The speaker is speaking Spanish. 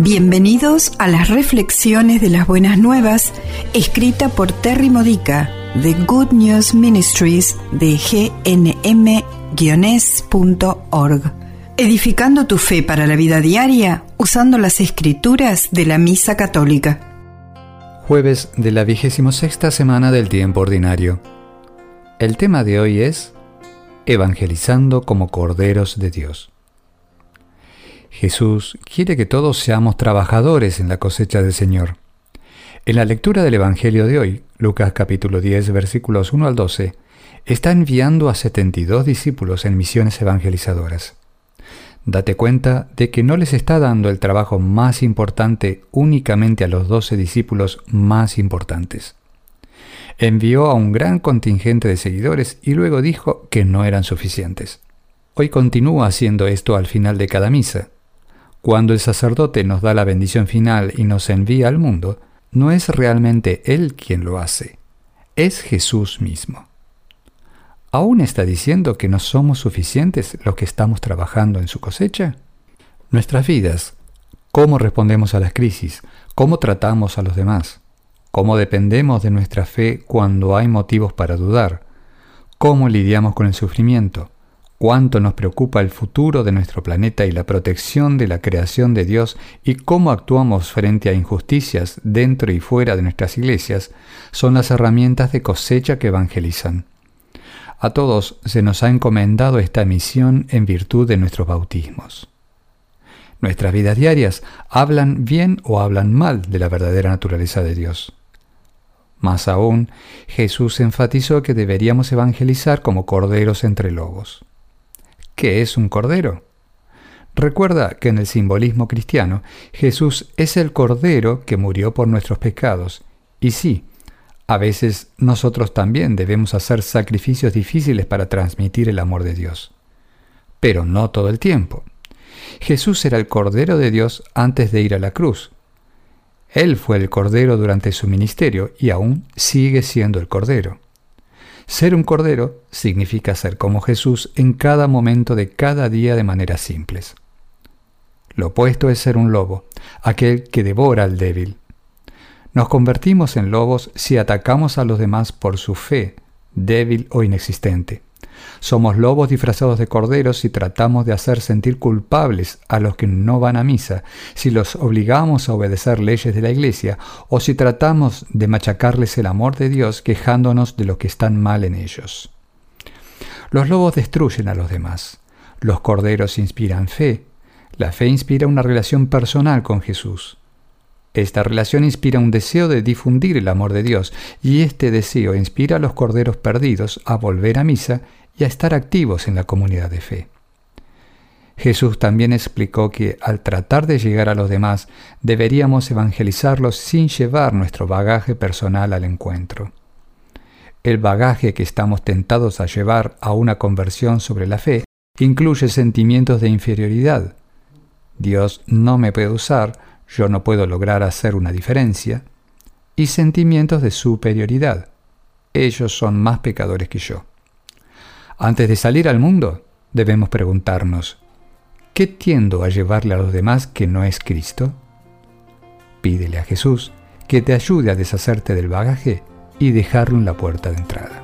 Bienvenidos a las reflexiones de las buenas nuevas, escrita por Terry Modica de Good News Ministries de gnm-es.org. Edificando tu fe para la vida diaria usando las escrituras de la Misa Católica. Jueves de la vigésimo sexta semana del tiempo ordinario. El tema de hoy es Evangelizando como Corderos de Dios. Jesús quiere que todos seamos trabajadores en la cosecha del Señor. En la lectura del Evangelio de hoy, Lucas capítulo 10 versículos 1 al 12, está enviando a 72 discípulos en misiones evangelizadoras. Date cuenta de que no les está dando el trabajo más importante únicamente a los 12 discípulos más importantes. Envió a un gran contingente de seguidores y luego dijo que no eran suficientes. Hoy continúa haciendo esto al final de cada misa, cuando el sacerdote nos da la bendición final y nos envía al mundo, no es realmente Él quien lo hace, es Jesús mismo. ¿Aún está diciendo que no somos suficientes los que estamos trabajando en su cosecha? Nuestras vidas, cómo respondemos a las crisis, cómo tratamos a los demás, cómo dependemos de nuestra fe cuando hay motivos para dudar, cómo lidiamos con el sufrimiento, cuánto nos preocupa el futuro de nuestro planeta y la protección de la creación de Dios y cómo actuamos frente a injusticias dentro y fuera de nuestras iglesias, son las herramientas de cosecha que evangelizan. A todos se nos ha encomendado esta misión en virtud de nuestros bautismos. Nuestras vidas diarias hablan bien o hablan mal de la verdadera naturaleza de Dios. Más aún, Jesús enfatizó que deberíamos evangelizar como corderos entre lobos. ¿Qué es un cordero? Recuerda que en el simbolismo cristiano Jesús es el cordero que murió por nuestros pecados. Y sí, a veces nosotros también debemos hacer sacrificios difíciles para transmitir el amor de Dios. Pero no todo el tiempo. Jesús era el Cordero de Dios antes de ir a la cruz. Él fue el Cordero durante su ministerio y aún sigue siendo el Cordero. Ser un cordero significa ser como Jesús en cada momento de cada día de maneras simples. Lo opuesto es ser un lobo, aquel que devora al débil. Nos convertimos en lobos si atacamos a los demás por su fe, débil o inexistente. Somos lobos disfrazados de corderos si tratamos de hacer sentir culpables a los que no van a misa, si los obligamos a obedecer leyes de la Iglesia o si tratamos de machacarles el amor de Dios quejándonos de lo que están mal en ellos. Los lobos destruyen a los demás. Los corderos inspiran fe. La fe inspira una relación personal con Jesús. Esta relación inspira un deseo de difundir el amor de Dios y este deseo inspira a los corderos perdidos a volver a misa y a estar activos en la comunidad de fe. Jesús también explicó que al tratar de llegar a los demás deberíamos evangelizarlos sin llevar nuestro bagaje personal al encuentro. El bagaje que estamos tentados a llevar a una conversión sobre la fe incluye sentimientos de inferioridad. Dios no me puede usar, yo no puedo lograr hacer una diferencia, y sentimientos de superioridad. Ellos son más pecadores que yo. Antes de salir al mundo, debemos preguntarnos, ¿qué tiendo a llevarle a los demás que no es Cristo? Pídele a Jesús que te ayude a deshacerte del bagaje y dejarlo en la puerta de entrada.